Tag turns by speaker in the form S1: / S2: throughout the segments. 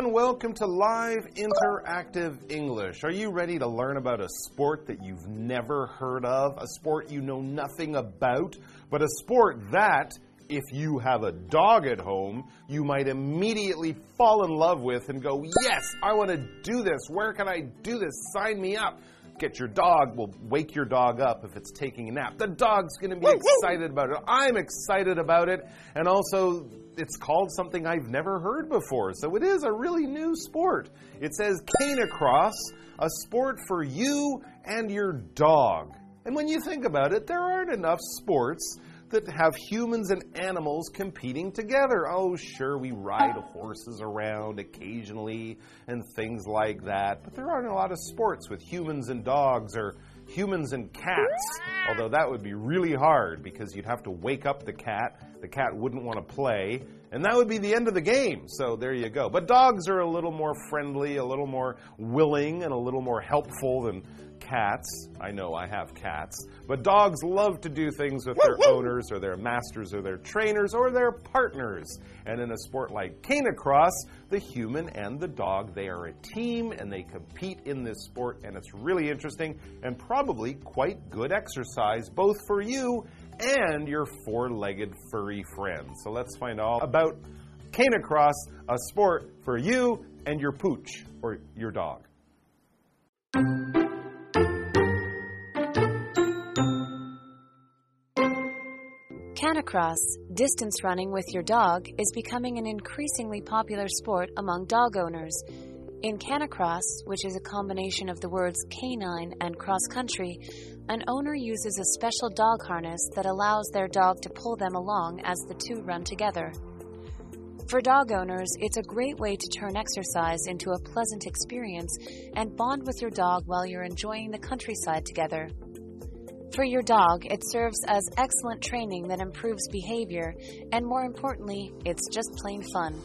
S1: everyone. Welcome to Live Interactive English. Are you ready to learn about a sport that you've never heard of? A sport you know nothing about, but a sport that, if you have a dog at home, you might immediately fall in love with and go, Yes, I want to do this. Where can I do this? Sign me up get your dog, We'll wake your dog up if it's taking a nap. The dog's going to be excited about it. I'm excited about it. And also, it's called something I've never heard before. So it is a really new sport. It says canicross, a sport for you and your dog. And when you think about it, there aren't enough sports that have humans and animals competing together. Oh, sure, we ride horses around occasionally and things like that, but there aren't a lot of sports with humans and dogs or humans and cats. Although that would be really hard because you'd have to wake up the cat. The cat wouldn't want to play, and that would be the end of the game. So there you go. But dogs are a little more friendly, a little more willing, and a little more helpful than cats. I know I have cats. But dogs love to do things with their owners or their masters or their trainers or their partners. And in a sport like Canicross, the human and the dog, they are a team and they compete in this sport. And it's really interesting and probably quite good exercise, both for you and your four legged furry friend. So let's find out about Canicross, a sport for you and your pooch or your dog.
S2: Canicross, distance running with your dog, is becoming an increasingly popular sport among dog owners. In Canicross, which is a combination of the words canine and cross country, an owner uses a special dog harness that allows their dog to pull them along as the two run together. For dog owners, it's a great way to turn exercise into a pleasant experience and bond with your dog while you're enjoying the countryside together. For your dog, it serves as excellent training that improves behavior, and more importantly, it's just plain fun.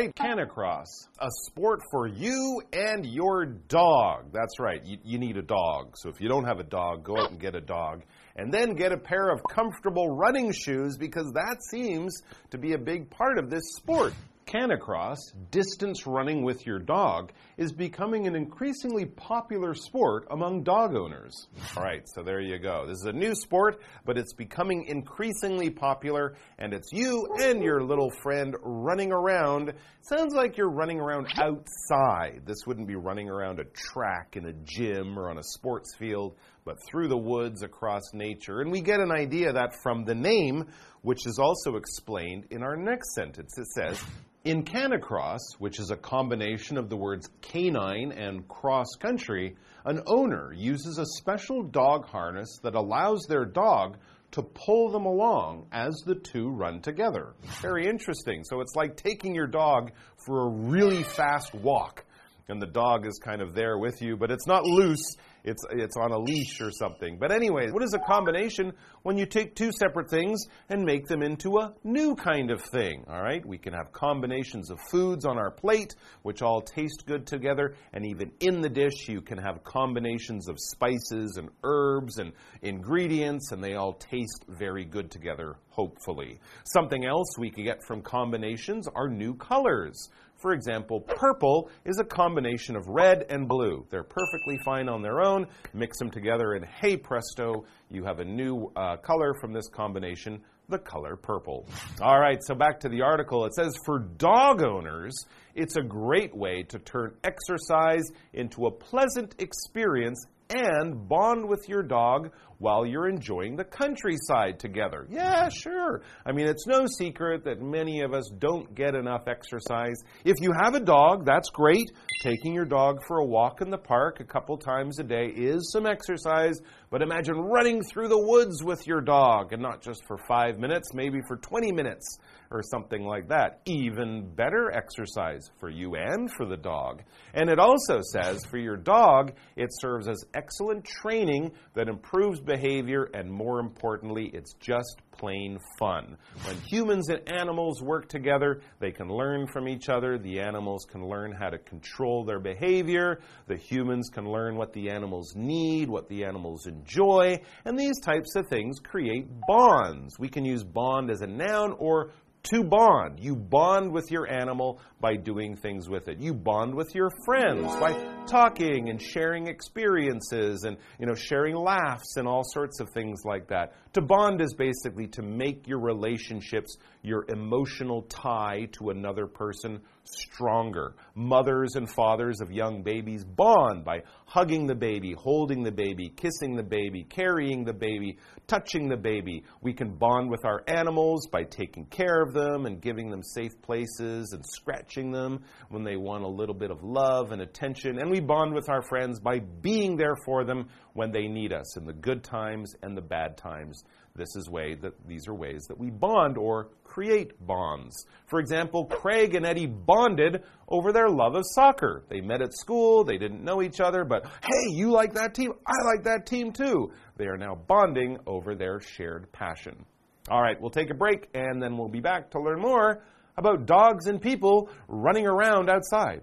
S1: Right, canicross, a sport for you and your dog. That's right, you, you, need a dog. So if you don't have a dog, go out and get a dog. And then get a pair of comfortable running shoes because that seems to be a big part of this sport. Canicross, distance running with your dog, is becoming an increasingly popular sport among dog owners. All right, so there you go. This is a new sport, but it's becoming increasingly popular, and it's you and your little friend running around. Sounds like you're running around outside. This wouldn't be running around a track in a gym or on a sports field, but through the woods across nature. And we get an idea that from the name, which is also explained in our next sentence. It says, in Canicross, which is a combination of the words canine and cross country, an owner uses a special dog harness that allows their dog to pull them along as the two run together. Very interesting. So it's like taking your dog for a really fast walk and the dog is kind of there with you, but it's not loose. It's it's on a leash or something. But anyway, what is a combination when you take two separate things and make them into a new kind of thing? All right? We can have combinations of foods on our plate which all taste good together, and even in the dish you can have combinations of spices and herbs and ingredients and they all taste very good together, hopefully. Something else we can get from combinations are new colors. For example, purple is a combination of red and blue. They're perfectly fine on their own. Mix them together, and hey presto, you have a new uh, color from this combination the color purple. All right, so back to the article. It says for dog owners, it's a great way to turn exercise into a pleasant experience and bond with your dog while you're enjoying the countryside together. Yeah, sure. I mean, it's no secret that many of us don't get enough exercise. If you have a dog, that's great. Taking your dog for a walk in the park a couple times a day is some exercise, but imagine running through the woods with your dog, and not just for five minutes, maybe for 20 minutes or something like that. Even better exercise for you and for the dog. And it also says for your dog, it serves as excellent training that improves behavior, and more importantly, it's just plain fun. When humans and animals work together, they can learn from each other. The animals can learn how to control their behavior. The humans can learn what the animals need, what the animals enjoy. And these types of things create bonds. We can use bond as a noun or to bond. You bond with your animal by doing things with it. You bond with your friends by talking and sharing experiences and you know sharing laughs and all sorts of things like that. To bond is basically to make your relationships, your emotional tie to another person stronger. Mothers and fathers of young babies bond by hugging the baby, holding the baby, kissing the baby, carrying the baby, touching the baby. We can bond with our animals by taking care of them and giving them safe places and scratching them when they want a little bit of love and attention. And we bond with our friends by being there for them when they need us in the good times and the bad times. This is way that these are ways that we bond or create bonds. For example, Craig and Eddie bonded over their love of soccer. They met at school, they didn't know each other, but hey, you like that team? I like that team too. They are now bonding over their shared passion. All right, we'll take a break and then we'll be back to learn more about dogs and people running around outside.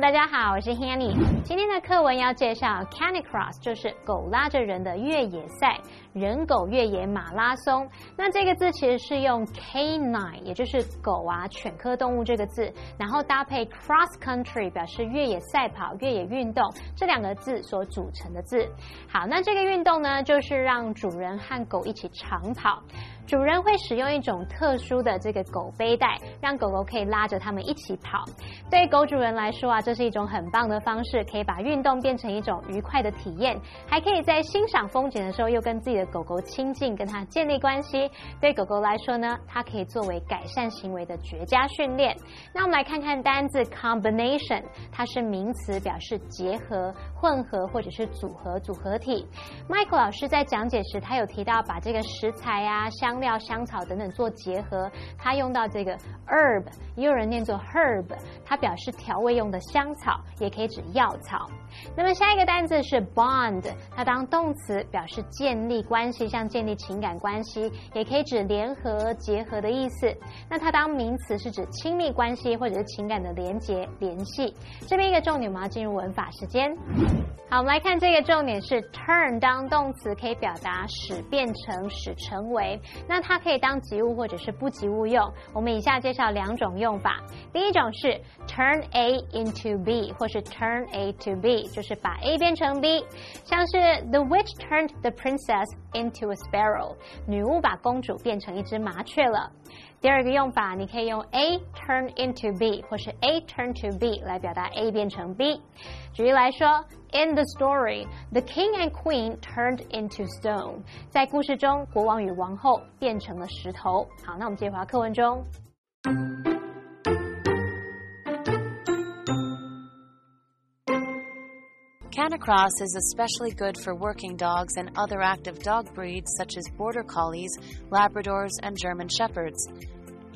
S3: 大家好，我是 Hanny。今天的课文要介绍 Canicross，就是狗拉着人的越野赛，人狗越野马拉松。那这个字其实是用 canine，也就是狗啊、犬科动物这个字，然后搭配 cross country，表示越野赛跑、越野运动这两个字所组成的字。好，那这个运动呢，就是让主人和狗一起长跑。主人会使用一种特殊的这个狗背带，让狗狗可以拉着它们一起跑。对狗主人来说啊，这是一种很棒的方式，可以把运动变成一种愉快的体验，还可以在欣赏风景的时候又跟自己的狗狗亲近，跟它建立关系。对狗狗来说呢，它可以作为改善行为的绝佳训练。那我们来看看单字 combination，它是名词，表示结合、混合或者是组合、组合体。Michael 老师在讲解时，他有提到把这个食材啊香。料、香草等等做结合，它用到这个 herb，也有人念作 herb，它表示调味用的香草，也可以指药草。那么下一个单字是 bond，它当动词表示建立关系，像建立情感关系，也可以指联合、结合的意思。那它当名词是指亲密关系或者是情感的连结、联系。这边一个重点，我们要进入文法时间。好，我们来看这个重点是 turn 当动词可以表达使变成、使成为。那它可以当及物或者是不及物用。我们以下介绍两种用法。第一种是 turn A into B，或是 turn A to B，就是把 A 变成 B。像是 The witch turned the princess into a sparrow，女巫把公主变成一只麻雀了。第二个用法，你可以用 A turn into B，或是 A turn to B 来表达 A 变成 B。举例来说，In the story, the king and queen turned into stone。在故事中，国王与王后变成了石头。好，那我们接回到课文中。
S2: Canicross is especially good for working dogs and other active dog breeds such as Border Collies, Labradors, and German Shepherds.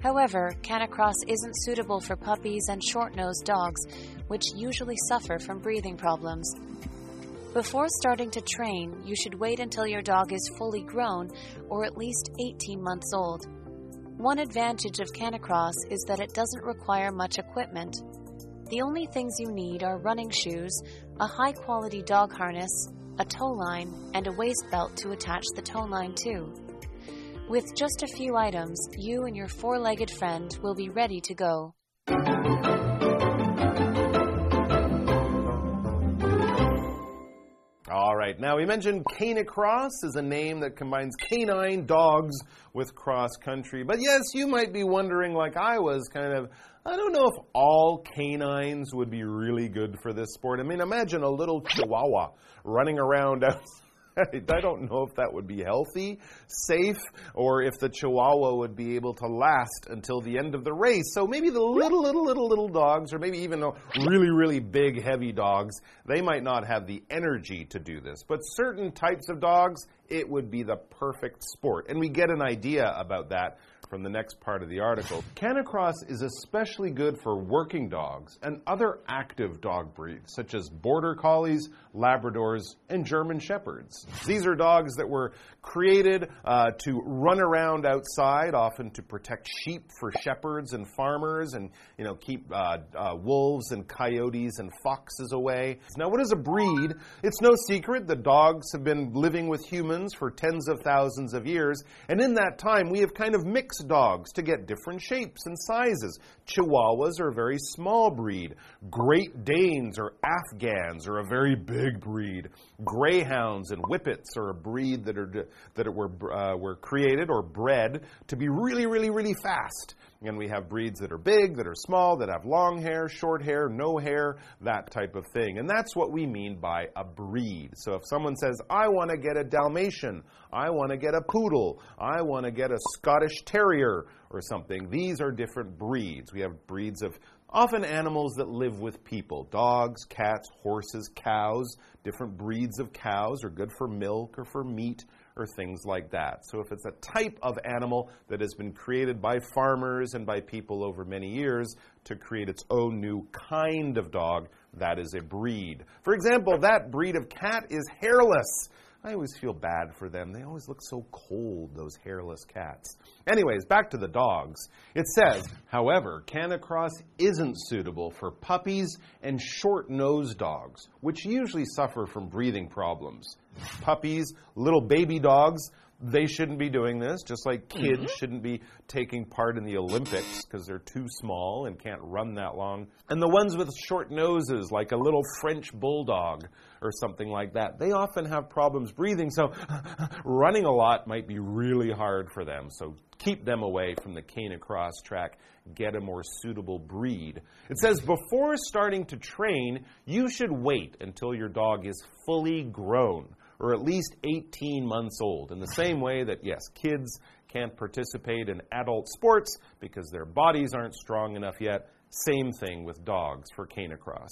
S2: However, Canicross isn't suitable for puppies and short nosed dogs, which usually suffer from breathing problems. Before starting to train, you should wait until your dog is fully grown or at least 18 months old. One advantage of Canicross is that it doesn't require much equipment. The only things you need are running shoes, a high quality dog harness, a tow line, and a waist belt to attach the tow line to. With just a few items, you and your four legged friend will be ready to go.
S1: All right, now we mentioned Canicross is a name that combines canine dogs with cross country. But yes, you might be wondering, like I was, kind of, I don't know if all canines would be really good for this sport. I mean, imagine a little chihuahua running around outside I don't know if that would be healthy, safe, or if the Chihuahua would be able to last until the end of the race. So maybe the little, little, little, little dogs, or maybe even the really, really big, heavy dogs, they might not have the energy to do this. But certain types of dogs, it would be the perfect sport. And we get an idea about that from the next part of the article. Canicross is especially good for working dogs and other active dog breeds, such as Border Collies, Labradors, and German Shepherds. These are dogs that were created uh, to run around outside, often to protect sheep for shepherds and farmers, and you know keep uh, uh, wolves and coyotes and foxes away. Now, what is a breed? It's no secret that dogs have been living with humans for tens of thousands of years, and in that time, we have kind of mixed dogs to get different shapes and sizes. Chihuahuas are a very small breed. Great Danes or Afghans are a very big breed. Greyhounds and Whippets are a breed that are that were uh, were created or bred to be really, really, really fast. And we have breeds that are big, that are small, that have long hair, short hair, no hair, that type of thing. And that's what we mean by a breed. So if someone says, I want to get a Dalmatian, I want to get a poodle, I want to get a Scottish Terrier or something, these are different breeds. We have breeds of often animals that live with people dogs, cats, horses, cows. Different breeds of cows are good for milk or for meat or things like that. So, if it's a type of animal that has been created by farmers and by people over many years to create its own new kind of dog, that is a breed. For example, that breed of cat is hairless. I always feel bad for them. They always look so cold, those hairless cats. Anyways, back to the dogs. It says, however, Canicross isn't suitable for puppies and short nosed dogs, which usually suffer from breathing problems. Puppies, little baby dogs, they shouldn't be doing this, just like kids mm -hmm. shouldn't be taking part in the Olympics because they're too small and can't run that long. And the ones with short noses, like a little French bulldog or something like that, they often have problems breathing, so running a lot might be really hard for them. So keep them away from the Canicross track. Get a more suitable breed. It says before starting to train, you should wait until your dog is fully grown or at least 18 months old. In the same way that, yes, kids can't participate in adult sports because their bodies aren't strong enough yet, same thing with dogs for Canicross.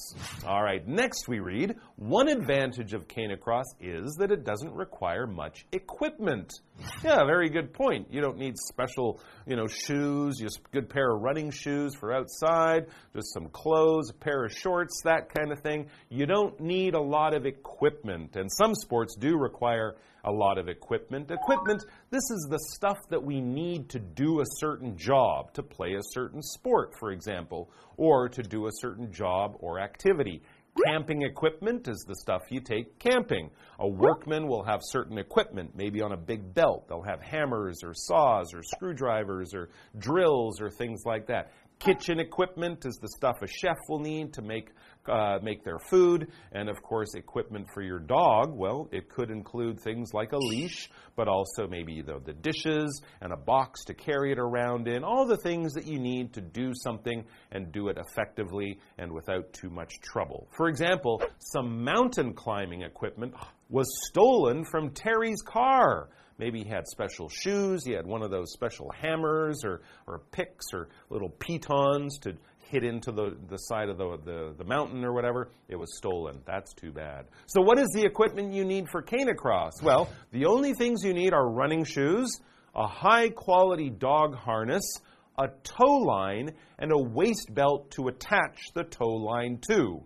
S1: All right, next we read one advantage of Canicross is that it doesn't require much equipment. Yeah, very good point. You don't need special, you know, shoes, just a good pair of running shoes for outside, just some clothes, a pair of shorts, that kind of thing. You don't need a lot of equipment, and some sports do require a lot of equipment. Equipment, this is the stuff that we need to do a certain job, to play a certain sport, for example, or to do a certain job or activity. Camping equipment is the stuff you take camping. A workman will have certain equipment, maybe on a big belt. They'll have hammers or saws or screwdrivers or drills or things like that. Kitchen equipment is the stuff a chef will need to make uh, make their food, and of course, equipment for your dog. Well, it could include things like a leash, but also maybe the, the dishes and a box to carry it around in. All the things that you need to do something and do it effectively and without too much trouble. For example, some mountain climbing equipment was stolen from Terry's car. Maybe he had special shoes, he had one of those special hammers or, or picks or little pitons to hit into the, the side of the, the, the mountain or whatever. It was stolen. That's too bad. So, what is the equipment you need for canicross? Well, the only things you need are running shoes, a high quality dog harness, a tow line, and a waist belt to attach the tow line to,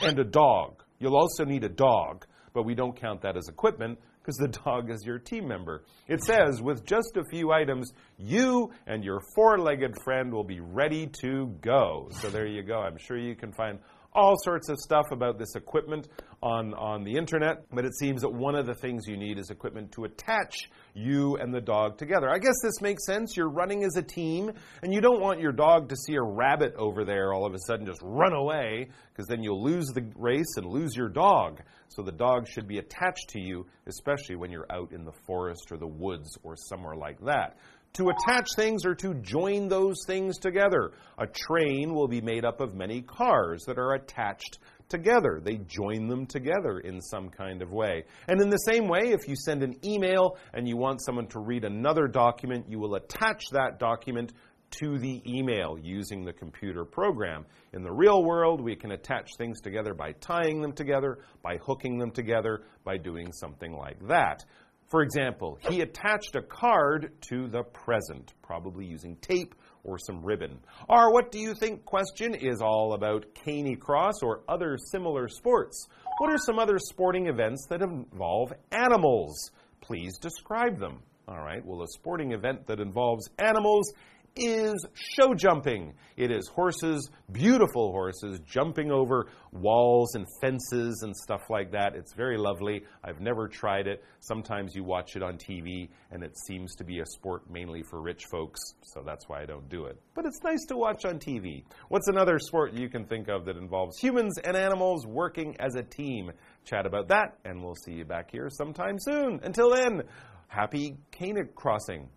S1: and a dog. You'll also need a dog, but we don't count that as equipment because the dog is your team member. It says, with just a few items, you and your four legged friend will be ready to go. So there you go. I'm sure you can find all sorts of stuff about this equipment on, on the internet, but it seems that one of the things you need is equipment to attach you and the dog together. I guess this makes sense. You're running as a team, and you don't want your dog to see a rabbit over there all of a sudden just run away, because then you'll lose the race and lose your dog. So the dog should be attached to you, especially when you're out in the forest or the woods or somewhere like that to attach things or to join those things together. A train will be made up of many cars that are attached together. They join them together in some kind of way. And in the same way, if you send an email and you want someone to read another document, you will attach that document to the email using the computer program. In the real world, we can attach things together by tying them together, by hooking them together, by doing something like that. For example, he attached a card to the present, probably using tape or some ribbon. Our What Do You Think question is all about canicross or other similar sports. What are some other sporting events that involve animals? Please describe them. All right, well, a sporting event that involves animals is show jumping. It is horses, beautiful horses, jumping over walls and fences and stuff like that. It's very lovely. I've never tried it. Sometimes you watch it on TV, and it seems to be a sport mainly for rich folks, so that's why I don't do it. But it's nice to watch on TV. What's another sport you can think of that involves humans and animals working as a team? Chat about that, and we'll see you back here sometime soon. Until then, happy Cana crossing.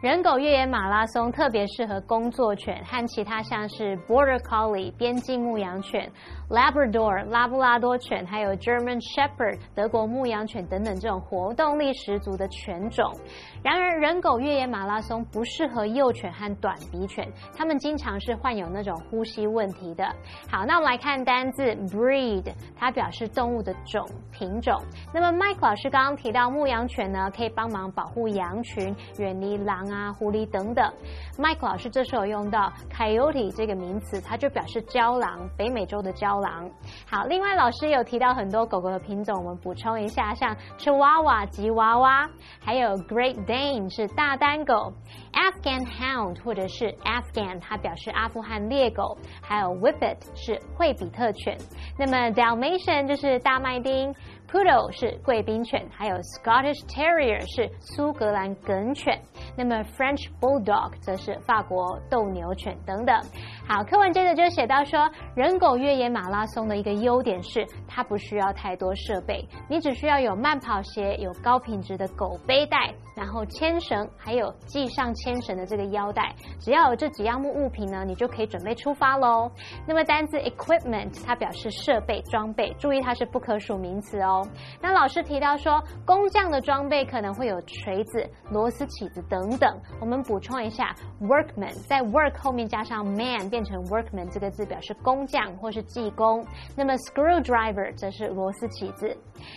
S3: 人狗越野马拉松特别适合工作犬和其他像是 Border Collie 边境牧羊犬、Labrador 拉布拉多犬，还有 German Shepherd 德国牧羊犬等等这种活动力十足的犬种。然而，人狗越野马拉松不适合幼犬和短鼻犬，它们经常是患有那种呼吸问题的。好，那我们来看单字 breed，它表示动物的种品种。那么 Mike 老师刚刚提到牧羊犬呢，可以帮忙保护羊群，远离狼。啊，狐狸等等。Mike 老师这时候用到 coyote 这个名词，它就表示郊狼，北美洲的郊狼。好，另外老师有提到很多狗狗的品种，我们补充一下，像 Chihuahua 吉娃娃，还有 Great Dane 是大丹狗，Afghan Hound 或者是 Afghan 它表示阿富汗猎狗，还有 Whippet 是惠比特犬。那么 Dalmatian 就是大麦丁。Poodle 是贵宾犬，还有 Scottish Terrier 是苏格兰梗犬，那么 French Bulldog 则是法国斗牛犬等等。好，课文接着就写到说，人狗越野马拉松的一个优点是，它不需要太多设备，你只需要有慢跑鞋，有高品质的狗背带，然后牵绳，还有系上牵绳的这个腰带，只要有这几样物物品呢，你就可以准备出发喽。那么单字 equipment 它表示设备装备，注意它是不可数名词哦。那老师提到说，工匠的装备可能会有锤子、螺丝起子等等。我们补充一下，workman 在 work 后面加上 man 变变成 workman 这个字表示工匠或是技工。那么 screwdriver 则是螺丝起子。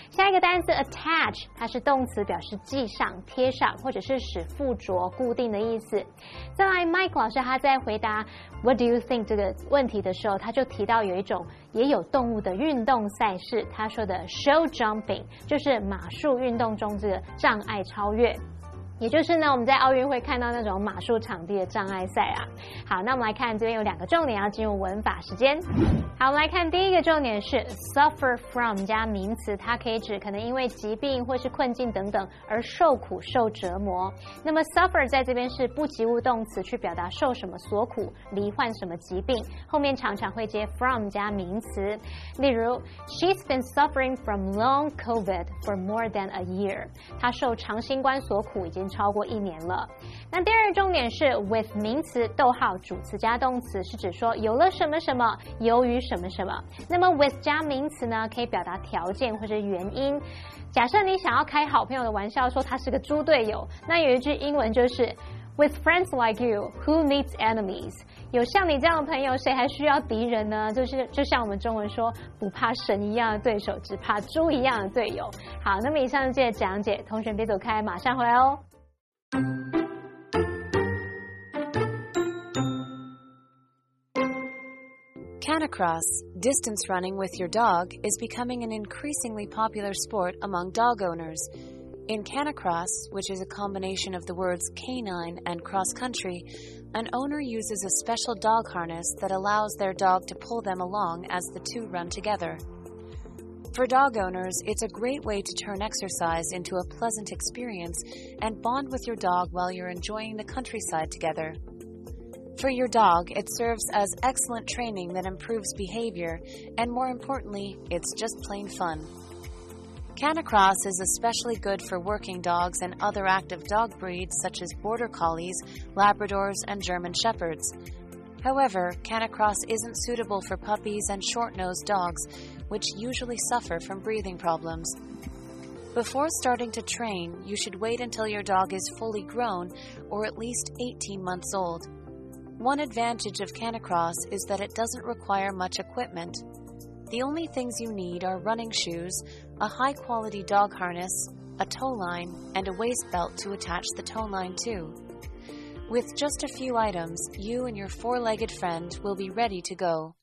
S3: 下一个单词 attach 它是动词，表示系上、贴上或者是使附着、固定的意思。再来，Mike 老师他在回答 What do you think 这个问题的时候，他就提到有一种也有动物的运动赛事，他说的 show jumping 就是马术运动中这个障碍超越。也就是呢，我们在奥运会看到那种马术场地的障碍赛啊。好，那我们来看这边有两个重点要进入文法时间。好，我们来看第一个重点是 suffer from 加名词，它可以指可能因为疾病或是困境等等而受苦受折磨。那么 suffer 在这边是不及物动词，去表达受什么所苦，罹患什么疾病，后面常常会接 from 加名词。例如，She's been suffering from long COVID for more than a year。她受长新冠所苦已经。超过一年了。那第二重点是 with 名词逗号主词加动词，是指说有了什么什么，由于什么什么。那么 with 加名词呢，可以表达条件或者原因。假设你想要开好朋友的玩笑，说他是个猪队友，那有一句英文就是 with friends like you, who needs enemies？有像你这样的朋友，谁还需要敌人呢？就是就像我们中文说，不怕神一样的对手，只怕猪一样的队友。好，那么以上这些讲解，同学别走开，马上回来哦。
S2: Canicross, distance running with your dog, is becoming an increasingly popular sport among dog owners. In Canicross, which is a combination of the words canine and cross country, an owner uses a special dog harness that allows their dog to pull them along as the two run together. For dog owners, it's a great way to turn exercise into a pleasant experience and bond with your dog while you're enjoying the countryside together. For your dog, it serves as excellent training that improves behavior, and more importantly, it's just plain fun. Canicross is especially good for working dogs and other active dog breeds such as Border Collies, Labradors, and German Shepherds. However, Canicross isn't suitable for puppies and short nosed dogs which usually suffer from breathing problems. Before starting to train, you should wait until your dog is fully grown or at least 18 months old. One advantage of Canicross is that it doesn't require much equipment. The only things you need are running shoes, a high quality dog harness, a tow line, and a waist belt to attach the tow line to. With just a few items, you and your four legged friend will be ready to go.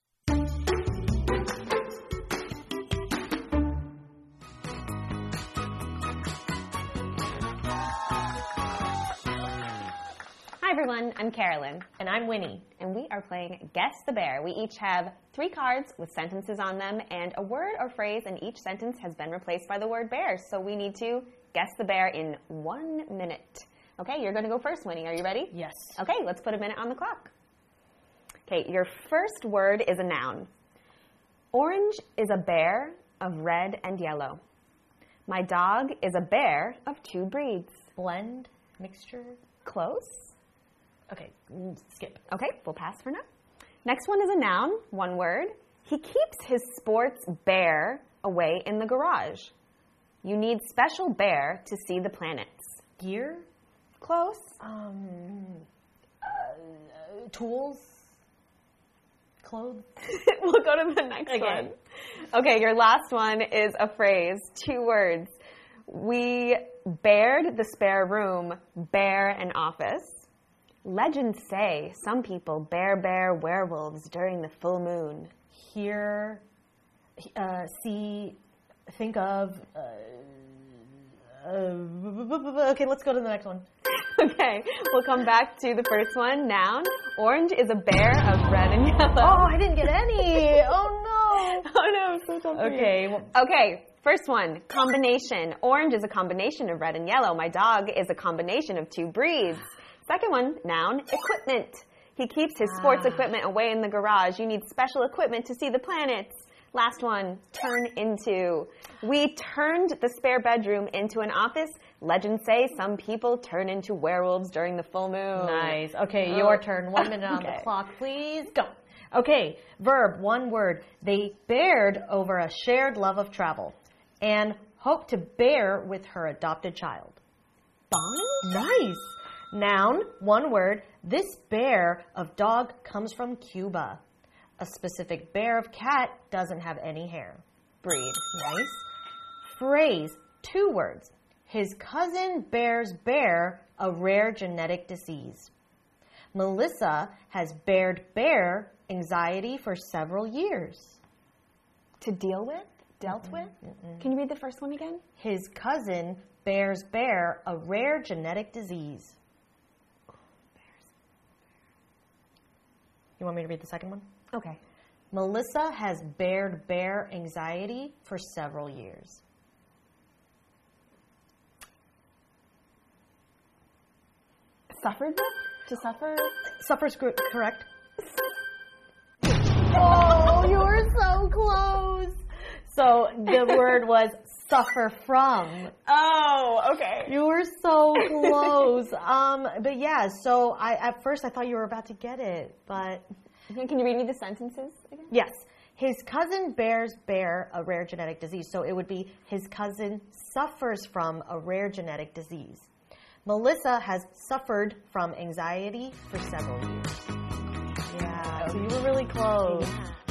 S4: Everyone, I'm Carolyn.
S5: And I'm Winnie.
S4: And we are playing Guess the Bear. We each have three cards with sentences on them, and a word or phrase in each sentence has been replaced by the word bear. So we need to guess the bear in one minute. Okay, you're going to go first, Winnie. Are you ready?
S5: Yes.
S4: Okay, let's put a minute on the clock. Okay, your first word is a noun. Orange is a bear of red and yellow. My dog is a bear of two breeds.
S5: Blend, mixture.
S4: Close.
S5: Okay, mm, skip.
S4: Okay, we'll pass for now. Next one is a noun, one word. He keeps his sports bear away in the garage. You need special bear to see the planets.
S5: Gear,
S4: Close.
S5: um, uh, tools, clothes.
S4: we'll go to the next
S5: Okay.
S4: one. Okay, your last one is a phrase, two words. We bared the spare room, bear an office. Legends say some people bear bear werewolves during the full moon.
S5: Hear, uh, see, think of. Uh, uh, okay, let's go to the next one.
S4: Okay, we'll come back to the first one. Noun. Orange is a bear of red and yellow.
S5: Oh, I didn't get any. Oh no.
S4: oh no, so sorry.
S5: Okay, well,
S4: Okay, first one. Combination. Orange is a combination of red and yellow. My dog is a combination of two breeds. Second one. Noun. Equipment. He keeps his sports ah. equipment away in the garage. You need special equipment to see the planets. Last one. Turn into. We turned the spare bedroom into an office. Legends say some people turn into werewolves during the full moon.
S5: nice. Okay, oh. your turn. One minute on
S4: Okay.
S5: the clock, please. Go. Okay, verb, one word. They bared over a shared love of travel and hope to bear with her adopted child.
S4: Bond?
S5: Nice. Noun, one word. This bear of dog comes from Cuba. A specific bear of cat doesn't have any hair.
S4: Breed.
S5: Nice. Phrase, two words. His cousin bears bear a rare genetic disease. Melissa has bared bear anxiety for several years.
S4: To deal with? Dealt mm-hmm. with? Can you read the first one again?
S5: His cousin bears bear a rare genetic disease. You want me to read the second one?
S4: Okay.
S5: Melissa has bared bear anxiety for several years.
S4: Suffered with? To suffer?
S5: Suffers correct.
S4: Oh, you were so close.
S5: So the word was suffer from.
S4: Oh, okay.
S5: You were so close. um, but yeah, so I at first I thought you were about to get it, but
S4: Can you read me the sentences again?
S5: yes. His cousin bears bear a rare genetic disease. So it would be his cousin suffers from a rare genetic disease. Melissa has suffered from anxiety for several years. Yeah, so you were really close.
S4: Yeah.